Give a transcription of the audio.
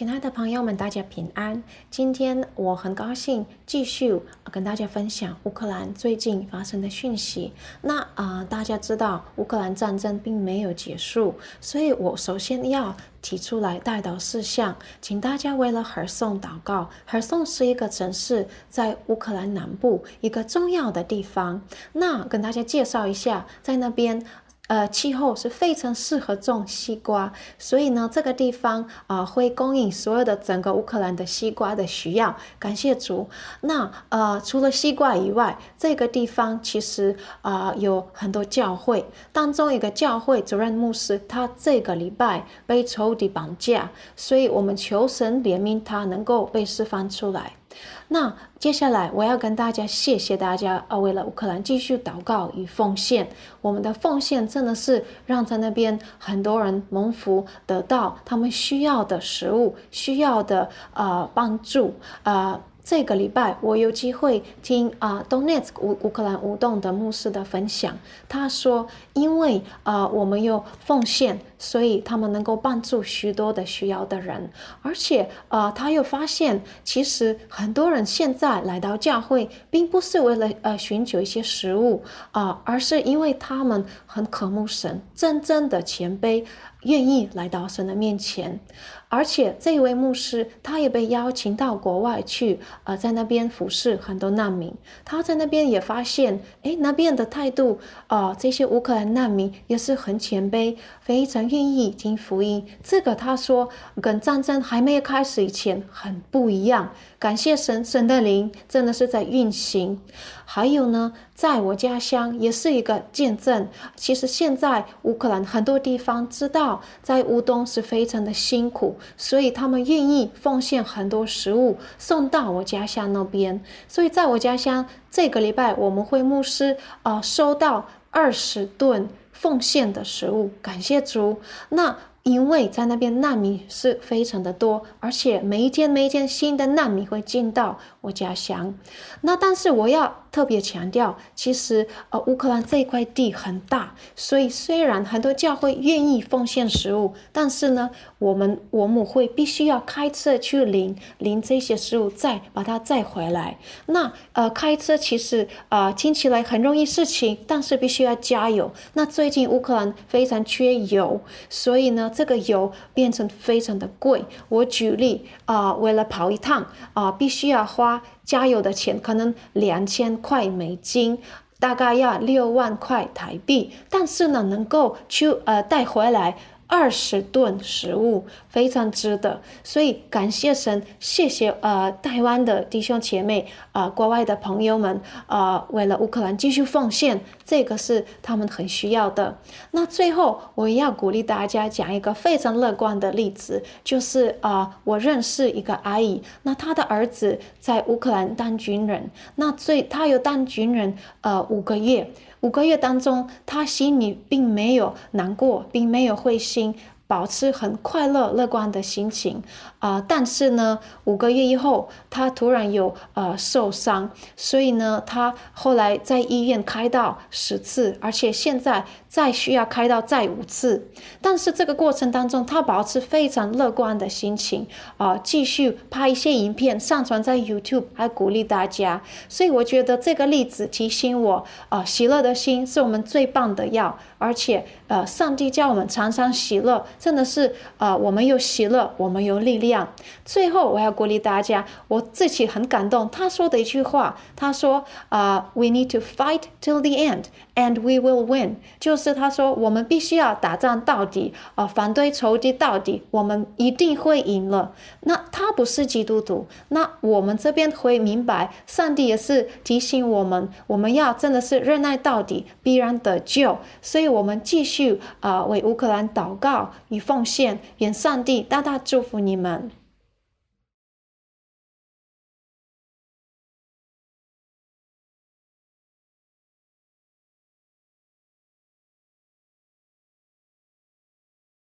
亲爱的朋友们，大家平安。今天我很高兴继续跟大家分享乌克兰最近发生的讯息。那啊、呃，大家知道乌克兰战争并没有结束，所以我首先要提出来代祷事项，请大家为了赫松祷告。赫松是一个城市，在乌克兰南部一个重要的地方。那跟大家介绍一下，在那边。呃，气候是非常适合种西瓜，所以呢，这个地方啊、会供应所有的整个乌克兰的西瓜的需要。感谢主。那呃，除了西瓜以外，这个地方其实啊、有很多教会，当中一个教会主任牧师，他这个礼拜被仇敌绑架，所以我们求神怜悯他，能够被释放出来。那接下来我要跟大家谢谢大家啊，为了乌克兰继续祷告与奉献。我们的奉献真的是让在那边很多人蒙福，得到他们需要的食物、需要的呃帮助。呃这个礼拜我有机会听啊，Donetsk 乌乌克兰乌东的牧师的分享。他说，因为啊，我们有奉献，所以他们能够帮助许多的需要的人。而且啊，他又发现，其实很多人现在来到教会，并不是为了呃寻求一些食物啊，而是因为他们很渴慕神，真正的谦卑。愿意来到神的面前，而且这一位牧师他也被邀请到国外去，呃，在那边服侍很多难民。他在那边也发现，诶，那边的态度，呃，这些乌克兰难民也是很谦卑，非常愿意听福音。这个他说跟战争还没有开始以前很不一样。感谢神，神的灵真的是在运行。还有呢，在我家乡也是一个见证。其实现在乌克兰很多地方知道，在乌东是非常的辛苦，所以他们愿意奉献很多食物送到我家乡那边。所以在我家乡这个礼拜，我们会牧师啊、收到二十吨奉献的食物，感谢主。那。因为在那边难民是非常的多，而且每一天每一天新的难民会进到我家乡。那但是我要特别强调，其实呃乌克兰这一块地很大，所以虽然很多教会愿意奉献食物，但是呢，我们我们会必须要开车去领领这些食物，再把它载回来。那呃开车其实啊、呃、听起来很容易事情，但是必须要加油。那最近乌克兰非常缺油，所以呢。这个油变成非常的贵。我举例啊、为了跑一趟啊、必须要花加油的钱，可能两千块美金，大概要六万块台币。但是呢，能够去呃带回来。二十吨食物非常值得，所以感谢神，谢谢呃台湾的弟兄姐妹啊、呃，国外的朋友们啊、呃，为了乌克兰继续奉献，这个是他们很需要的。那最后我要鼓励大家讲一个非常乐观的例子，就是啊、呃，我认识一个阿姨，那她的儿子在乌克兰当军人，那最他有当军人呃五个月。五个月当中，他心里并没有难过，并没有灰心。保持很快乐、乐观的心情啊、但是呢，五个月以后，他突然有呃受伤，所以呢，他后来在医院开刀十次，而且现在再需要开刀再五次。但是这个过程当中，他保持非常乐观的心情啊、呃，继续拍一些影片上传在 YouTube，还鼓励大家。所以我觉得这个例子提醒我啊、呃，喜乐的心是我们最棒的药，而且呃，上帝叫我们常常喜乐。真的是啊、呃，我们有喜乐，我们有力量。最后，我要鼓励大家，我自己很感动。他说的一句话，他说啊、呃、，We need to fight till the end, and we will win。就是他说，我们必须要打仗到底啊、呃，反对仇敌到底，我们一定会赢了。那他不是基督徒，那我们这边会明白，上帝也是提醒我们，我们要真的是忍耐到底，必然得救。所以，我们继续啊、呃，为乌克兰祷告。与奉献，愿上帝大大祝福你们。